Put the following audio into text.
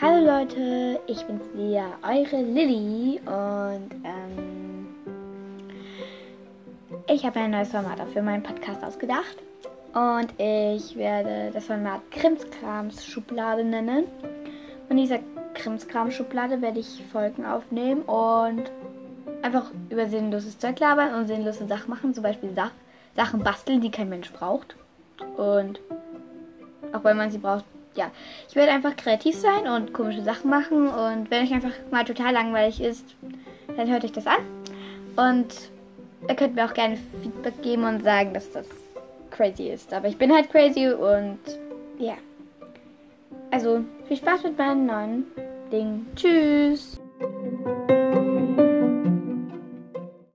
Leute, ich bin's wieder, eure Lilly und ähm, ich habe ein neues Format für meinen Podcast ausgedacht und ich werde das Format Krimskrams Schublade nennen. Und dieser Krimskrams Schublade werde ich Folgen aufnehmen und einfach über sinnloses Zeug labern und sinnlose Sachen machen, zum Beispiel Sach Sachen basteln, die kein Mensch braucht und auch wenn man sie braucht, ja, ich werde einfach kreativ sein und komische Sachen machen. Und wenn euch einfach mal total langweilig ist, dann hört euch das an. Und ihr könnt mir auch gerne Feedback geben und sagen, dass das crazy ist. Aber ich bin halt crazy und ja. Also viel Spaß mit meinem neuen Ding. Tschüss.